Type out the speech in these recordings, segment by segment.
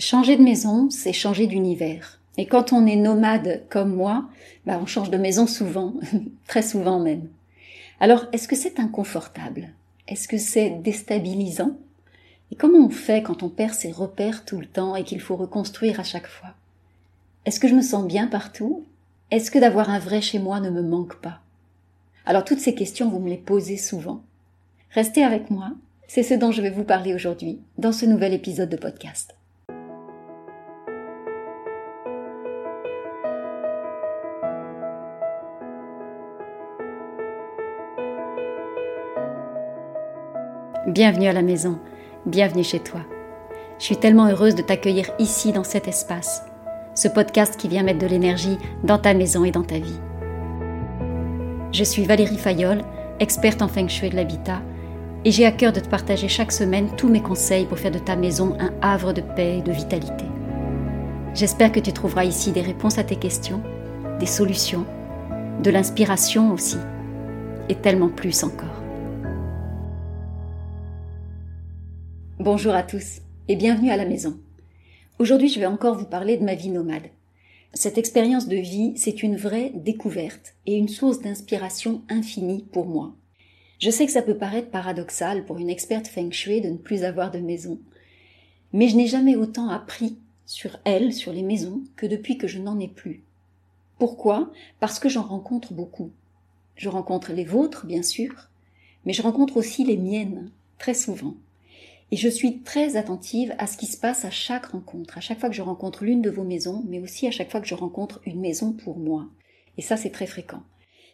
Changer de maison, c'est changer d'univers. Et quand on est nomade comme moi, bah on change de maison souvent, très souvent même. Alors, est-ce que c'est inconfortable? Est-ce que c'est déstabilisant? Et comment on fait quand on perd ses repères tout le temps et qu'il faut reconstruire à chaque fois? Est-ce que je me sens bien partout? Est-ce que d'avoir un vrai chez moi ne me manque pas? Alors toutes ces questions, vous me les posez souvent. Restez avec moi, c'est ce dont je vais vous parler aujourd'hui dans ce nouvel épisode de podcast. Bienvenue à la maison, bienvenue chez toi. Je suis tellement heureuse de t'accueillir ici dans cet espace, ce podcast qui vient mettre de l'énergie dans ta maison et dans ta vie. Je suis Valérie Fayolle, experte en feng shui de l'habitat, et j'ai à cœur de te partager chaque semaine tous mes conseils pour faire de ta maison un havre de paix et de vitalité. J'espère que tu trouveras ici des réponses à tes questions, des solutions, de l'inspiration aussi, et tellement plus encore. Bonjour à tous et bienvenue à la maison. Aujourd'hui, je vais encore vous parler de ma vie nomade. Cette expérience de vie, c'est une vraie découverte et une source d'inspiration infinie pour moi. Je sais que ça peut paraître paradoxal pour une experte feng shui de ne plus avoir de maison, mais je n'ai jamais autant appris sur elle, sur les maisons, que depuis que je n'en ai plus. Pourquoi? Parce que j'en rencontre beaucoup. Je rencontre les vôtres, bien sûr, mais je rencontre aussi les miennes, très souvent. Et je suis très attentive à ce qui se passe à chaque rencontre, à chaque fois que je rencontre l'une de vos maisons, mais aussi à chaque fois que je rencontre une maison pour moi. Et ça, c'est très fréquent.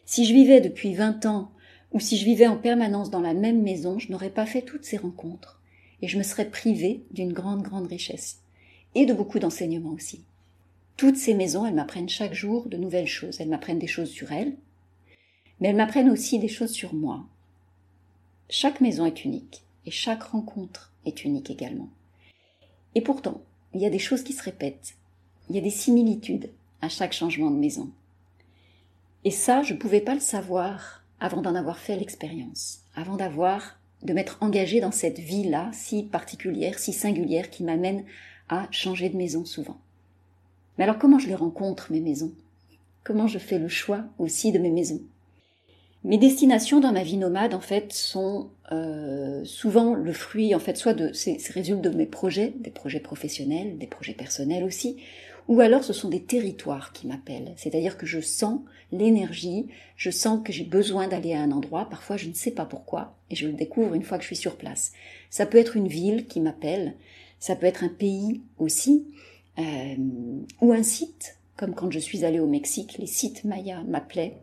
Si je vivais depuis 20 ans, ou si je vivais en permanence dans la même maison, je n'aurais pas fait toutes ces rencontres. Et je me serais privée d'une grande, grande richesse. Et de beaucoup d'enseignements aussi. Toutes ces maisons, elles m'apprennent chaque jour de nouvelles choses. Elles m'apprennent des choses sur elles, mais elles m'apprennent aussi des choses sur moi. Chaque maison est unique et chaque rencontre est unique également. Et pourtant, il y a des choses qui se répètent, il y a des similitudes à chaque changement de maison. Et ça, je ne pouvais pas le savoir avant d'en avoir fait l'expérience, avant d'avoir, de m'être engagée dans cette vie-là, si particulière, si singulière, qui m'amène à changer de maison souvent. Mais alors comment je les rencontre, mes maisons? Comment je fais le choix aussi de mes maisons? Mes destinations dans ma vie nomade, en fait, sont euh, souvent le fruit, en fait, soit de, ces résultent de mes projets, des projets professionnels, des projets personnels aussi, ou alors ce sont des territoires qui m'appellent. C'est-à-dire que je sens l'énergie, je sens que j'ai besoin d'aller à un endroit, parfois je ne sais pas pourquoi, et je le découvre une fois que je suis sur place. Ça peut être une ville qui m'appelle, ça peut être un pays aussi, euh, ou un site, comme quand je suis allée au Mexique, les sites mayas m'appelaient.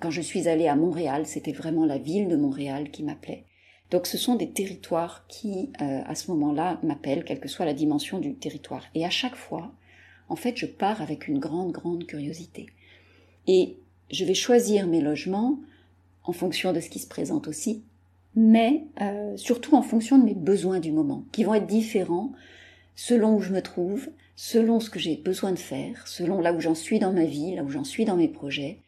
Quand je suis allée à Montréal, c'était vraiment la ville de Montréal qui m'appelait. Donc ce sont des territoires qui, euh, à ce moment-là, m'appellent, quelle que soit la dimension du territoire. Et à chaque fois, en fait, je pars avec une grande, grande curiosité. Et je vais choisir mes logements en fonction de ce qui se présente aussi, mais euh, surtout en fonction de mes besoins du moment, qui vont être différents selon où je me trouve, selon ce que j'ai besoin de faire, selon là où j'en suis dans ma vie, là où j'en suis dans mes projets,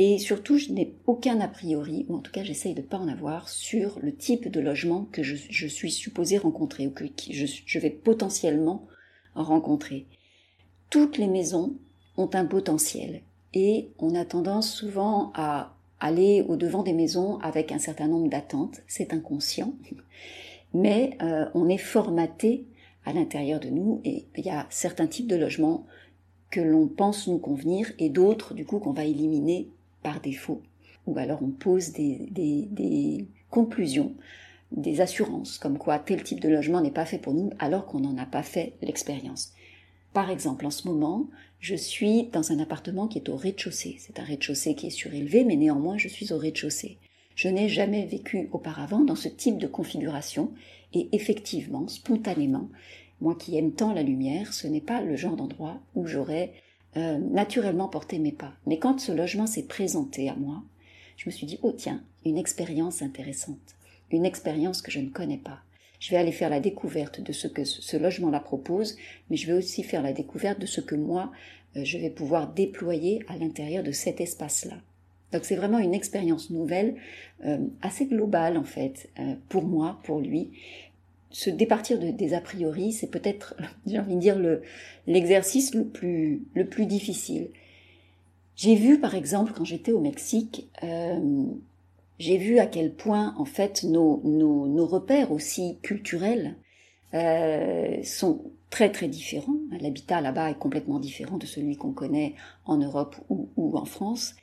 et surtout, je n'ai aucun a priori, ou en tout cas j'essaye de ne pas en avoir, sur le type de logement que je, suis supposé rencontrer, ou que je, vais potentiellement rencontrer. Toutes les maisons ont un potentiel, et on a tendance souvent à aller au devant des maisons avec un certain nombre d'attentes, c'est inconscient, mais euh, on est formaté à l'intérieur de nous, et il y a certains types de logements que l'on pense nous convenir, et d'autres, du coup, qu'on va éliminer par défaut, ou alors on pose des, conclusions, des assurances, comme quoi tel type de logement n'est pas fait pour nous, alors qu'on n'en a pas fait l'expérience. Par exemple, en ce moment, je suis dans un appartement qui est au rez-de-chaussée. C'est un rez-de-chaussée qui est surélevé, mais néanmoins, je suis au rez-de-chaussée. Je n'ai jamais vécu auparavant dans ce type de configuration, et effectivement, spontanément, moi qui aime tant la lumière, ce n'est pas le genre d'endroit où j'aurais euh, naturellement porter mes pas. Mais quand ce logement s'est présenté à moi, je me suis dit, oh tiens, une expérience intéressante, une expérience que je ne connais pas. Je vais aller faire la découverte de ce que ce logement-là propose, mais je vais aussi faire la découverte de ce que moi, euh, je vais pouvoir déployer à l'intérieur de cet espace-là. Donc c'est vraiment une expérience nouvelle, euh, assez globale en fait, pour moi, pour lui, se départir des a priori, c'est peut-être, j'ai envie de dire, l'exercice le, plus, le plus difficile. J'ai vu, par exemple, quand j'étais au Mexique, euh, j'ai vu à quel point, en fait, nos, nos, nos repères aussi culturels euh, sont très très différents. L'habitat là-bas est complètement différent de celui qu'on connaît en Europe ou, ou, en France.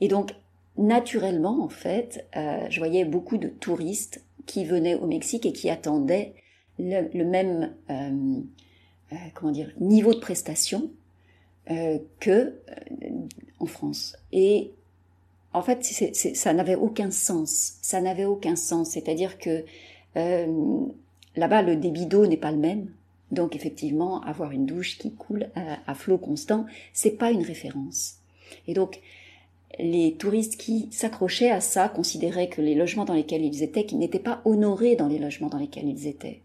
Et donc, naturellement, en fait, euh, je voyais beaucoup de touristes qui venaient au Mexique et qui attendaient le, même euh, euh, comment dire niveau de prestation euh, que en France. Et en fait, ça n'avait aucun sens. Ça n'avait aucun sens. C'est-à-dire que là-bas, le débit d'eau n'est pas le même. Donc effectivement, avoir une douche qui coule à, à flot constant, c'est pas une référence. Et donc, les touristes qui s'accrochaient à ça considéraient que les logements dans lesquels ils étaient, n'étaient pas honorés dans les logements dans lesquels ils étaient,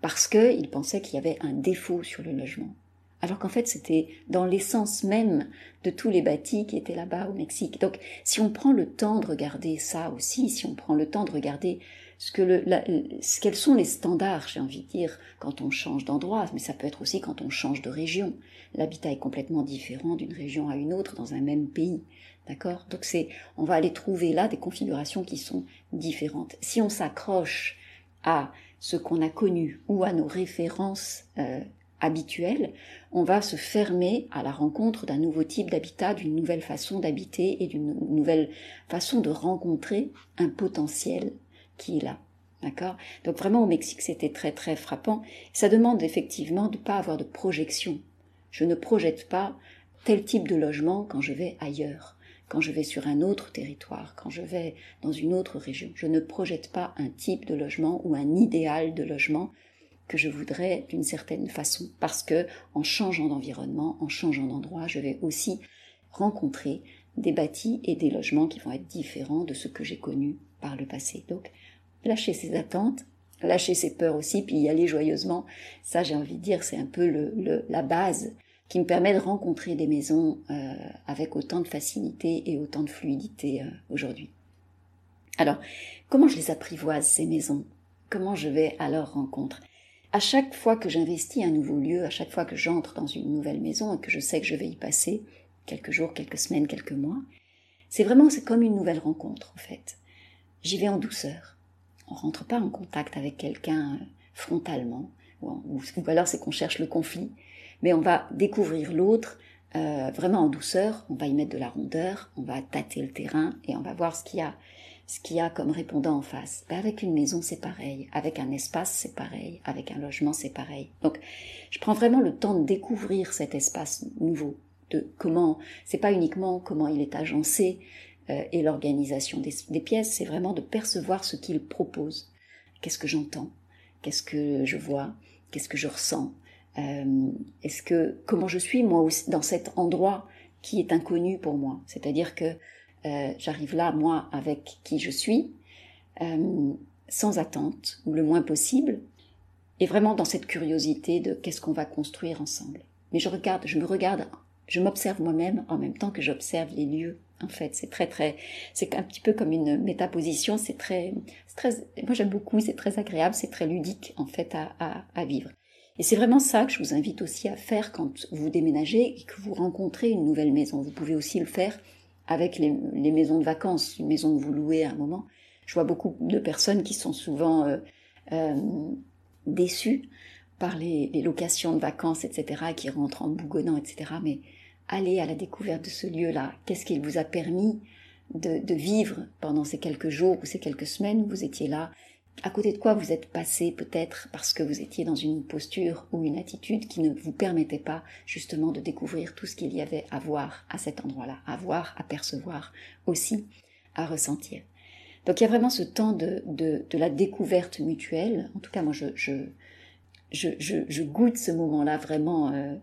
parce qu'ils pensaient qu'il y avait un défaut sur le logement. Alors qu'en fait, c'était dans l'essence même de tous les bâtis qui étaient là-bas au Mexique. Donc, si on prend le temps de regarder ça aussi, si on prend le temps de regarder ce que ce, quels sont les standards, j'ai envie de dire, quand on change d'endroit, mais ça peut être aussi quand on change de région. L'habitat est complètement différent d'une région à une autre dans un même pays. D'accord? Donc c'est, on va aller trouver là des configurations qui sont différentes. Si on s'accroche à ce qu'on a connu ou à nos références euh, habituelles, on va se fermer à la rencontre d'un nouveau type d'habitat, d'une nouvelle façon d'habiter et d'une nouvelle façon de rencontrer un potentiel qui est là. D'accord? Donc vraiment au Mexique, c'était très très frappant. Ça demande effectivement de ne pas avoir de projection. Je ne projette pas tel type de logement quand je vais ailleurs quand je vais sur un autre territoire, quand je vais dans une autre région. Je ne projette pas un type de logement ou un idéal de logement que je voudrais d'une certaine façon, parce que en changeant d'environnement, en changeant d'endroit, je vais aussi rencontrer des bâtis et des logements qui vont être différents de ce que j'ai connu par le passé. Donc, lâcher ses attentes, lâcher ses peurs aussi, puis y aller joyeusement, ça j'ai envie de dire, c'est un peu le, la base qui me permet de rencontrer des maisons euh, avec autant de facilité et autant de fluidité euh, aujourd'hui. Alors, comment je les apprivoise, ces maisons? Comment je vais à leur rencontre? À chaque fois que j'investis un nouveau lieu, à chaque fois que j'entre dans une nouvelle maison et que je sais que je vais y passer quelques jours, quelques semaines, quelques mois, c'est vraiment c'est comme une nouvelle rencontre en fait. J'y vais en douceur. On rentre pas en contact avec quelqu'un euh, frontalement, ou, ou alors c'est qu'on cherche le conflit mais on va découvrir l'autre euh, vraiment en douceur, on va y mettre de la rondeur, on va tâter le terrain et on va voir ce qu'il y a, ce qu'il y a comme répondant en face. Ben avec une maison, c'est pareil, avec un espace, c'est pareil, avec un logement, c'est pareil. Donc, je prends vraiment le temps de découvrir cet espace nouveau, de comment, c'est pas uniquement comment il est agencé euh, et l'organisation des, des pièces, c'est vraiment de percevoir ce qu'il propose. Qu'est-ce que j'entends? Qu'est-ce que je vois? Qu'est-ce que je ressens? Euh, est-ce que comment je suis moi aussi dans cet endroit qui est inconnu pour moi? C'est-à-dire que euh, j'arrive là moi avec qui je suis, euh, sans attente ou le moins possible, et vraiment dans cette curiosité de qu'est-ce qu'on va construire ensemble. Mais je regarde, je me regarde, je m'observe moi-même en même temps que j'observe les lieux. En fait, c'est très très, c'est un petit peu comme une métaposition. C'est très, très, moi j'aime beaucoup. C'est très agréable, c'est très ludique en fait à, à, à vivre. Et c'est vraiment ça que je vous invite aussi à faire quand vous déménagez et que vous rencontrez une nouvelle maison. Vous pouvez aussi le faire avec les, maisons de vacances, une maison que vous louez à un moment. Je vois beaucoup de personnes qui sont souvent euh, euh, déçues par les, locations de vacances, etc., qui rentrent en bougonnant, etc. Mais allez à la découverte de ce lieu-là. Qu'est-ce qu'il vous a permis de, de, vivre pendant ces quelques jours ou ces quelques semaines où vous étiez là? À côté de quoi vous êtes passé peut-être parce que vous étiez dans une posture ou une attitude qui ne vous permettait pas justement de découvrir tout ce qu'il y avait à voir à cet endroit-là, à voir, à percevoir aussi, à ressentir. Donc il y a vraiment ce temps de, la découverte mutuelle. En tout cas, moi, je, goûte ce moment-là vraiment euh,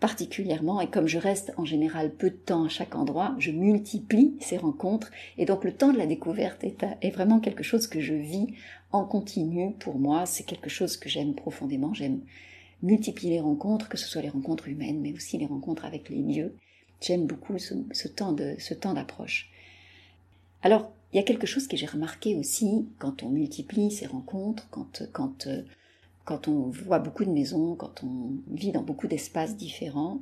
particulièrement, et comme je reste en général peu de temps à chaque endroit, je multiplie ces rencontres, et donc le temps de la découverte est, est vraiment quelque chose que je vis en continu pour moi, c'est quelque chose que j'aime profondément, j'aime multiplier les rencontres, que ce soit les rencontres humaines, mais aussi les rencontres avec les lieux. J'aime beaucoup ce, temps d'approche. Alors, il y a quelque chose que j'ai remarqué aussi quand on multiplie ces rencontres, euh, quand on voit beaucoup de maisons, quand on vit dans beaucoup d'espaces différents,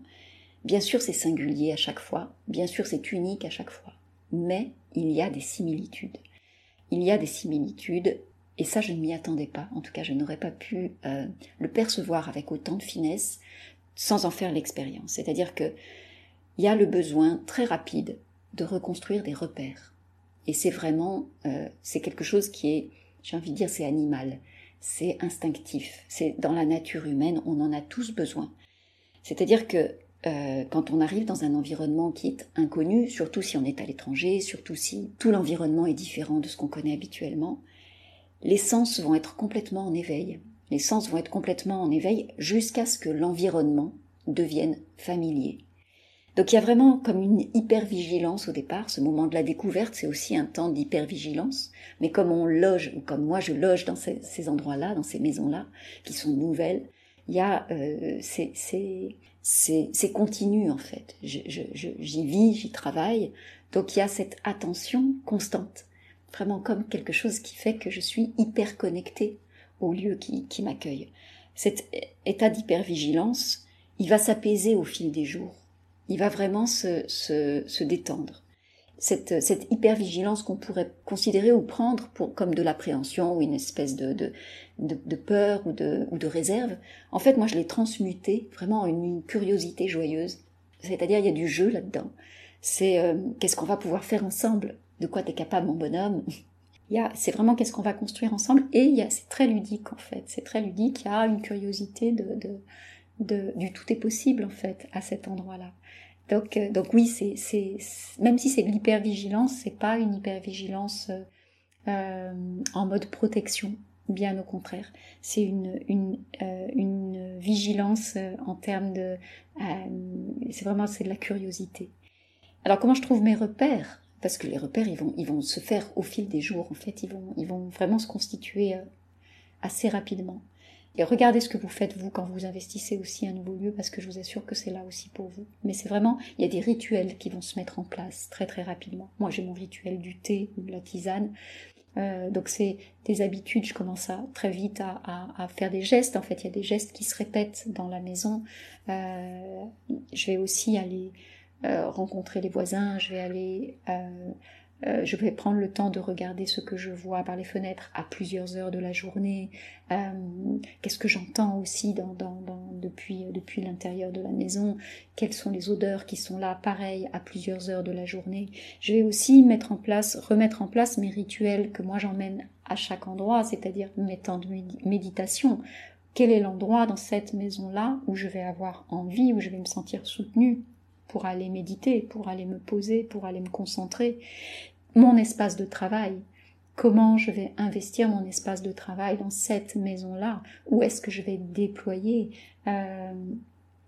bien sûr c'est singulier à chaque fois, bien sûr c'est unique à chaque fois, mais il y a des similitudes. Il y a des similitudes, et ça je ne m'y attendais pas, en tout cas je n'aurais pas pu euh, le percevoir avec autant de finesse sans en faire l'expérience. C'est-à-dire que il y a le besoin très rapide de reconstruire des repères. Et c'est vraiment, euh, c'est quelque chose qui est, j'ai envie de dire, c'est animal c'est instinctif, c'est dans la nature humaine, on en a tous besoin. C'est-à-dire que euh, quand on arrive dans un environnement qui est inconnu, surtout si on est à l'étranger, surtout si tout l'environnement est différent de ce qu'on connaît habituellement, les sens vont être complètement en éveil. Les sens vont être complètement en éveil jusqu'à ce que l'environnement devienne familier. Donc il y a vraiment comme une hypervigilance au départ. Ce moment de la découverte, c'est aussi un temps d'hypervigilance. Mais comme on loge, ou comme moi je loge dans ces, endroits-là, dans ces maisons-là, qui sont nouvelles, il y a euh, c'est continu en fait. J'y vis, j'y travaille. Donc il y a cette attention constante, vraiment comme quelque chose qui fait que je suis hyper connectée au lieu qui, qui m'accueille. Cet état d'hypervigilance, il va s'apaiser au fil des jours il va vraiment se, se, détendre. Cette, cette hypervigilance qu'on pourrait considérer ou prendre pour, comme de l'appréhension ou une espèce de, de, de, peur ou de, ou de réserve, en fait, moi, je l'ai transmutée vraiment en une, curiosité joyeuse. C'est-à-dire, il y a du jeu là-dedans. C'est euh, qu'est-ce qu'on va pouvoir faire ensemble? De quoi tu es capable, mon bonhomme c'est vraiment qu'est-ce qu'on va construire ensemble et c'est très ludique en fait. C'est très ludique. Il y a une curiosité de, du tout est possible en fait à cet endroit-là. Donc, euh, donc oui, c'est, même si c'est de l'hypervigilance, c'est pas une hypervigilance euh, euh, en mode protection, bien au contraire. C'est une, une, une vigilance en termes de... c'est vraiment de la curiosité. Alors comment je trouve mes repères? Parce que les repères, ils vont, ils vont se faire au fil des jours, en fait, ils vont, ils vont vraiment se constituer assez rapidement. Et regardez ce que vous faites vous quand vous investissez aussi un nouveau lieu, parce que je vous assure que c'est là aussi pour vous. Mais c'est vraiment, il y a des rituels qui vont se mettre en place très très rapidement. Moi j'ai mon rituel du thé ou de la tisane. Euh, donc c'est des habitudes, je commence à très vite à, faire des gestes. En fait, il y a des gestes qui se répètent dans la maison. Euh, je vais aussi aller euh, rencontrer les voisins, je vais aller euh, euh, je vais prendre le temps de regarder ce que je vois par les fenêtres à plusieurs heures de la journée. Qu'est-ce que j'entends aussi depuis, depuis l'intérieur de la maison Quelles sont les odeurs qui sont là, pareil, à plusieurs heures de la journée Je vais aussi mettre en place, remettre en place mes rituels que moi j'emmène à chaque endroit, c'est-à-dire mes temps de méditation. Quel est l'endroit dans cette maison-là où je vais avoir envie, où je vais me sentir soutenue? Pour aller méditer, pour aller me poser, pour aller me concentrer mon espace de travail. Comment je vais investir mon espace de travail dans cette maison-là? Où est-ce que je vais déployer euh,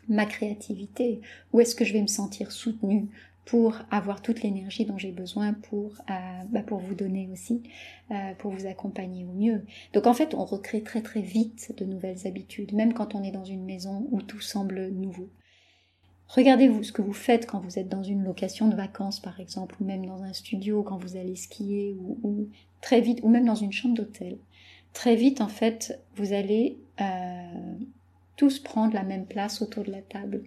ma créativité? Où est-ce que je vais me sentir soutenue pour avoir toute l'énergie dont j'ai besoin pour, euh, bah vous donner aussi, euh, pour vous accompagner au mieux? Donc en fait, on recrée très très vite de nouvelles habitudes, même quand on est dans une maison où tout semble nouveau. Regardez-vous ce que vous faites quand vous êtes dans une location de vacances, par exemple, ou même dans un studio quand vous allez skier, ou, très vite, ou même dans une chambre d'hôtel. Très vite, en fait, vous allez euh, tous prendre la même place autour de la table.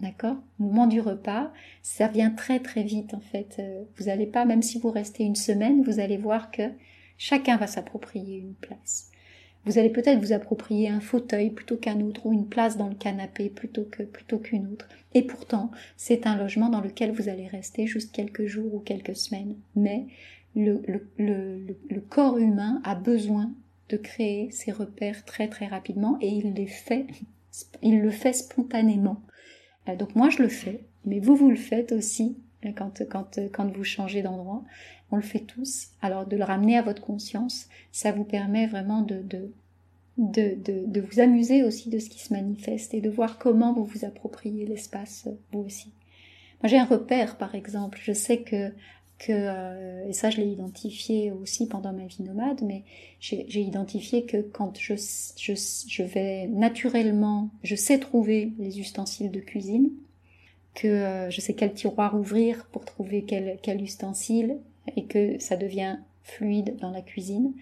D'accord? Moment du repas, ça vient très très vite en fait. Euh, vous n'allez pas, même si vous restez une semaine, vous allez voir que chacun va s'approprier une place. Vous allez peut-être vous approprier un fauteuil plutôt qu'un autre ou une place dans le canapé plutôt que plutôt qu'une autre. Et pourtant, c'est un logement dans lequel vous allez rester juste quelques jours ou quelques semaines. Mais le, corps humain a besoin de créer ses repères très très rapidement et il les fait, il le fait spontanément. Euh, donc moi je le fais, mais vous vous le faites aussi quand, vous changez d'endroit on le fait tous. Alors de le ramener à votre conscience, ça vous permet vraiment de, de, de, de, vous amuser aussi de ce qui se manifeste et de voir comment vous vous appropriez l'espace vous aussi. Moi j'ai un repère par exemple, je sais que euh, et ça je l'ai identifié aussi pendant ma vie nomade, mais j'ai identifié que quand je vais naturellement, je sais trouver les ustensiles de cuisine, que euh, je sais quel tiroir ouvrir pour trouver quel, quel ustensile et que ça devient fluide dans la cuisine,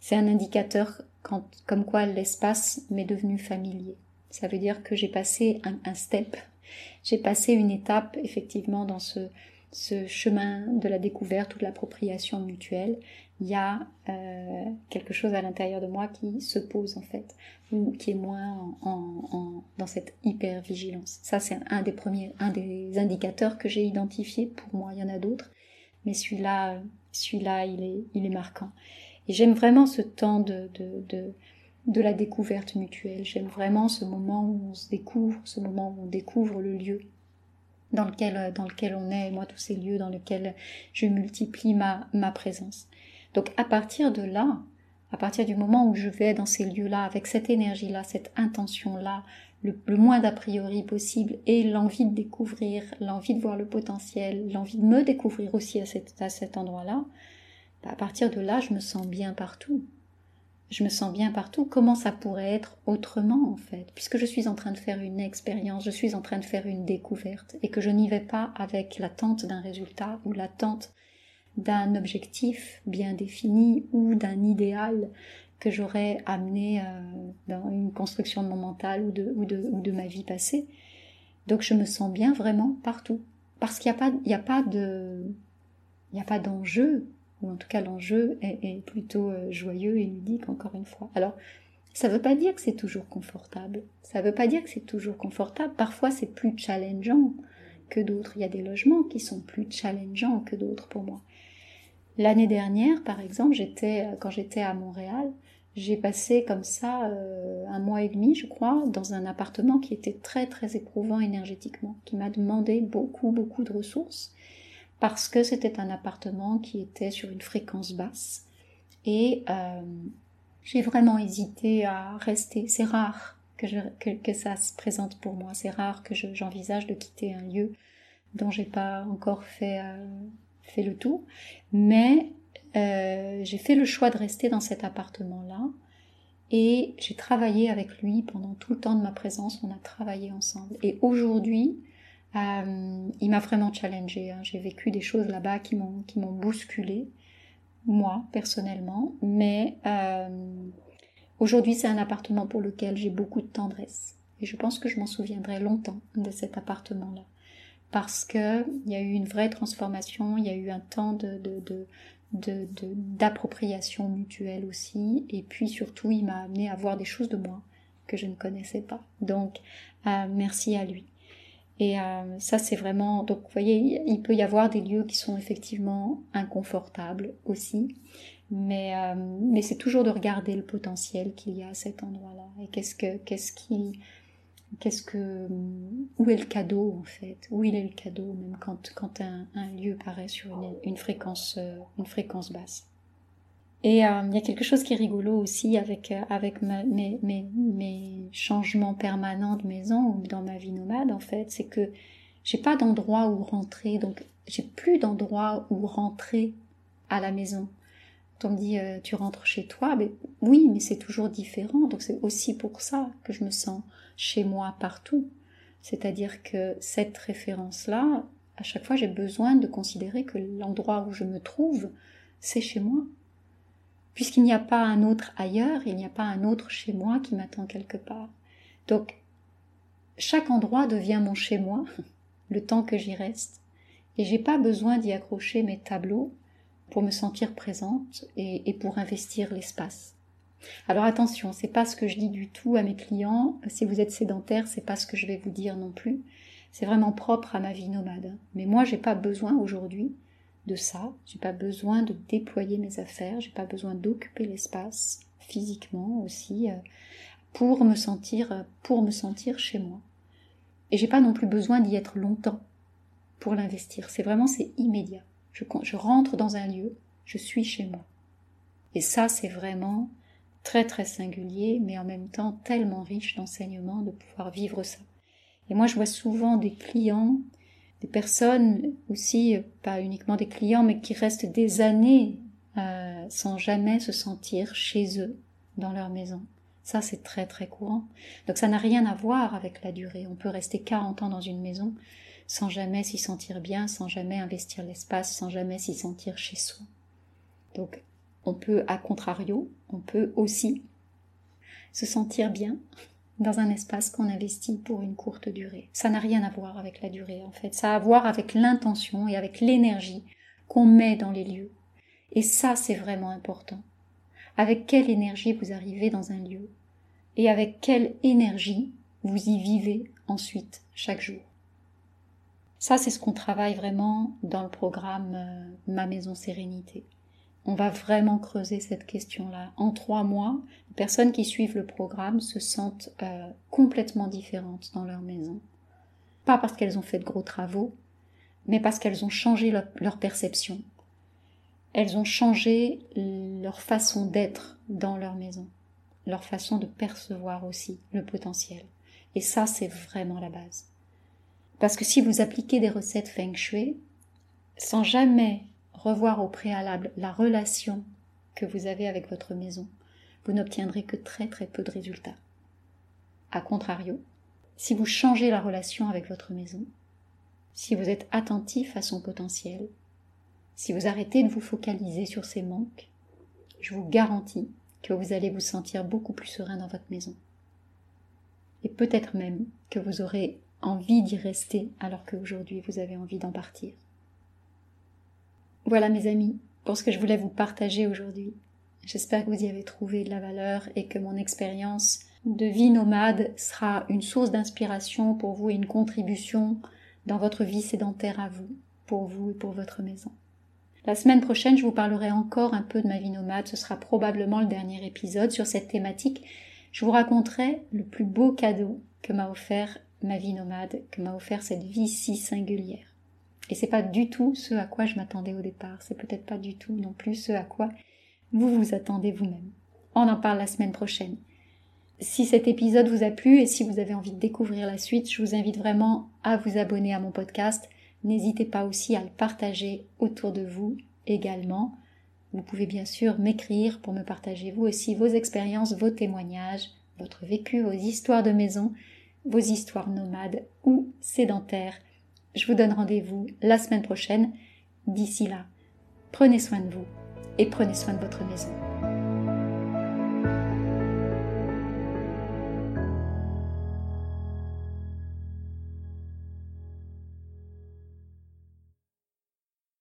c'est un indicateur comme quoi l'espace m'est devenu familier. Ça veut dire que j'ai passé un, step, j'ai passé une étape effectivement dans ce, ce chemin de la découverte ou de l'appropriation mutuelle. Il y a euh, quelque chose à l'intérieur de moi qui se pose en fait, ou qui est moins en, dans cette hyper vigilance. Ça c'est un des premiers, un des indicateurs que j'ai identifié. Pour moi, il y en a d'autres, mais celui-là, celui-là, il est, il est marquant. Et j'aime vraiment ce temps de, de, de, la découverte mutuelle. J'aime vraiment ce moment où on se découvre, ce moment où on découvre le lieu dans lequel, dans lequel on est, moi tous ces lieux dans lesquels je multiplie ma, ma présence. Donc à partir de là, à partir du moment où je vais dans ces lieux-là, avec cette énergie-là, cette intention-là, le, moins d'a priori possible, et l'envie de découvrir, l'envie de voir le potentiel, l'envie de me découvrir aussi à cet, endroit-là, bah, à partir de là, je me sens bien partout. Je me sens bien partout. Comment ça pourrait être autrement, en fait? Puisque je suis en train de faire une expérience, je suis en train de faire une découverte, et que je n'y vais pas avec l'attente d'un résultat ou l'attente d'un objectif bien défini ou d'un idéal que j'aurais amené euh, dans une construction de mon mental ou de, ou, de, ou de ma vie passée. Donc je me sens bien vraiment partout. Parce qu'il n'y a pas, il a pas de, il n'y a pas d'enjeu ou en tout cas l'enjeu est, plutôt euh, joyeux et ludique encore une fois. Alors, ça ne veut pas dire que c'est toujours confortable. Ça ne veut pas dire que c'est toujours confortable. Parfois, c'est plus challengeant que d'autres. Il y a des logements qui sont plus challengeants que d'autres pour moi. L'année dernière, par exemple, j'étais euh, quand j'étais à Montréal, j'ai passé comme ça euh, un mois et demi, je crois, dans un appartement qui était très très éprouvant énergétiquement, qui m'a demandé beaucoup beaucoup de ressources parce que c'était un appartement qui était sur une fréquence basse. Et euh, j'ai vraiment hésité à rester. C'est rare que, que, ça se présente pour moi. C'est rare que j'envisage de quitter un lieu dont j'ai pas encore fait, fait le tour. Mais euh, j'ai fait le choix de rester dans cet appartement-là. Et j'ai travaillé avec lui pendant tout le temps de ma présence. On a travaillé ensemble. Et aujourd'hui, euh, il m'a vraiment challengé. Hein. J'ai vécu des choses là-bas qui m'ont qui m'ont bousculé, moi personnellement. Mais euh, aujourd'hui, c'est un appartement pour lequel j'ai beaucoup de tendresse. Et je pense que je m'en souviendrai longtemps de cet appartement-là. Parce que il y a eu une vraie transformation, il y a eu un temps de, d'appropriation mutuelle aussi. Et puis surtout, il m'a amené à voir des choses de moi que je ne connaissais pas. Donc, euh, merci à lui. Et euh, ça, c'est vraiment. Donc, vous voyez, il peut y avoir des lieux qui sont effectivement inconfortables aussi, mais euh, mais c'est toujours de regarder le potentiel qu'il y a à cet endroit-là et qu'est-ce que qu'est-ce qui qu'est-ce que où est le cadeau en fait? Où il est le cadeau même quand quand un, lieu paraît sur une, une fréquence euh, une fréquence basse? Et euh, il y a quelque chose qui est rigolo aussi avec, euh, avec mes, mes, changements permanents de maison ou dans ma vie nomade, en fait, c'est que j'ai pas d'endroit où rentrer, donc j'ai plus d'endroit où rentrer à la maison. On me dit tu rentres chez toi, mais oui, mais c'est toujours différent. Donc c'est aussi pour ça que je me sens chez moi partout. C'est-à-dire que cette référence-là, à chaque fois, j'ai besoin de considérer que l'endroit où je me trouve, c'est chez moi puisqu'il n'y a pas un autre ailleurs, il n'y a pas un autre chez moi qui m'attend quelque part. Donc, chaque endroit devient mon chez moi, le temps que j'y reste, et j'ai pas besoin d'y accrocher mes tableaux pour me sentir présente et, pour investir l'espace. Alors attention, c'est pas ce que je dis du tout à mes clients. Si vous êtes sédentaire, c'est pas ce que je vais vous dire non plus. C'est vraiment propre à ma vie nomade. Mais moi, j'ai pas besoin aujourd'hui de ça. J'ai pas besoin de déployer mes affaires, j'ai pas besoin d'occuper l'espace physiquement aussi euh, pour me sentir euh, pour me sentir chez moi. Et j'ai pas non plus besoin d'y être longtemps pour l'investir. C'est vraiment c'est immédiat. Je, je rentre dans un lieu, je suis chez moi. Et ça c'est vraiment très très singulier, mais en même temps tellement riche d'enseignements de pouvoir vivre ça. Et moi je vois souvent des clients des personnes aussi, pas uniquement des clients, mais qui restent des années euh, sans jamais se sentir chez eux, dans leur maison. Ça, c'est très très courant. Donc ça n'a rien à voir avec la durée. On peut rester 40 ans dans une maison sans jamais s'y sentir bien, sans jamais investir l'espace, sans jamais s'y sentir chez soi. Donc on peut, à contrario, on peut aussi se sentir bien dans un espace qu'on investit pour une courte durée. Ça n'a rien à voir avec la durée en fait, ça a à voir avec l'intention et avec l'énergie qu'on met dans les lieux. Et ça c'est vraiment important. Avec quelle énergie vous arrivez dans un lieu et avec quelle énergie vous y vivez ensuite chaque jour? Ça, c'est ce qu'on travaille vraiment dans le programme euh, Ma Maison Sérénité. On va vraiment creuser cette question-là. En trois mois, les personnes qui suivent le programme se sentent euh, complètement différentes dans leur maison. Pas parce qu'elles ont fait de gros travaux, mais parce qu'elles ont changé leur perception. Elles ont changé leur façon d'être dans leur maison, leur façon de percevoir aussi le potentiel. Et ça, c'est vraiment la base. Parce que si vous appliquez des recettes feng shui, sans jamais revoir au préalable la relation que vous avez avec votre maison, vous n'obtiendrez que très très peu de résultats. A contrario, si vous changez la relation avec votre maison, si vous êtes attentif à son potentiel, si vous arrêtez de vous focaliser sur ses manques, je vous garantis que vous allez vous sentir beaucoup plus serein dans votre maison. Et peut-être même que vous aurez envie d'y rester alors qu'aujourd'hui vous avez envie d'en partir. Voilà mes amis, pour ce que je voulais vous partager aujourd'hui. J'espère que vous y avez trouvé de la valeur et que mon expérience de vie nomade sera une source d'inspiration pour vous et une contribution dans votre vie sédentaire à vous, pour vous et pour votre maison. La semaine prochaine, je vous parlerai encore un peu de ma vie nomade. Ce sera probablement le dernier épisode sur cette thématique. Je vous raconterai le plus beau cadeau que m'a offert ma vie nomade, que m'a offert cette vie si singulière. Et c'est pas du tout ce à quoi je m'attendais au départ. C'est peut-être pas du tout non plus ce à quoi vous vous attendez vous-même. On en parle la semaine prochaine. Si cet épisode vous a plu et si vous avez envie de découvrir la suite, je vous invite vraiment à vous abonner à mon podcast. N'hésitez pas aussi à le partager autour de vous également. Vous pouvez bien sûr m'écrire pour me partager vous aussi vos expériences, vos témoignages, votre vécu, vos histoires de maison vos histoires nomades ou sédentaires. Je vous donne rendez-vous la semaine prochaine. D'ici là, prenez soin de vous et prenez soin de votre maison.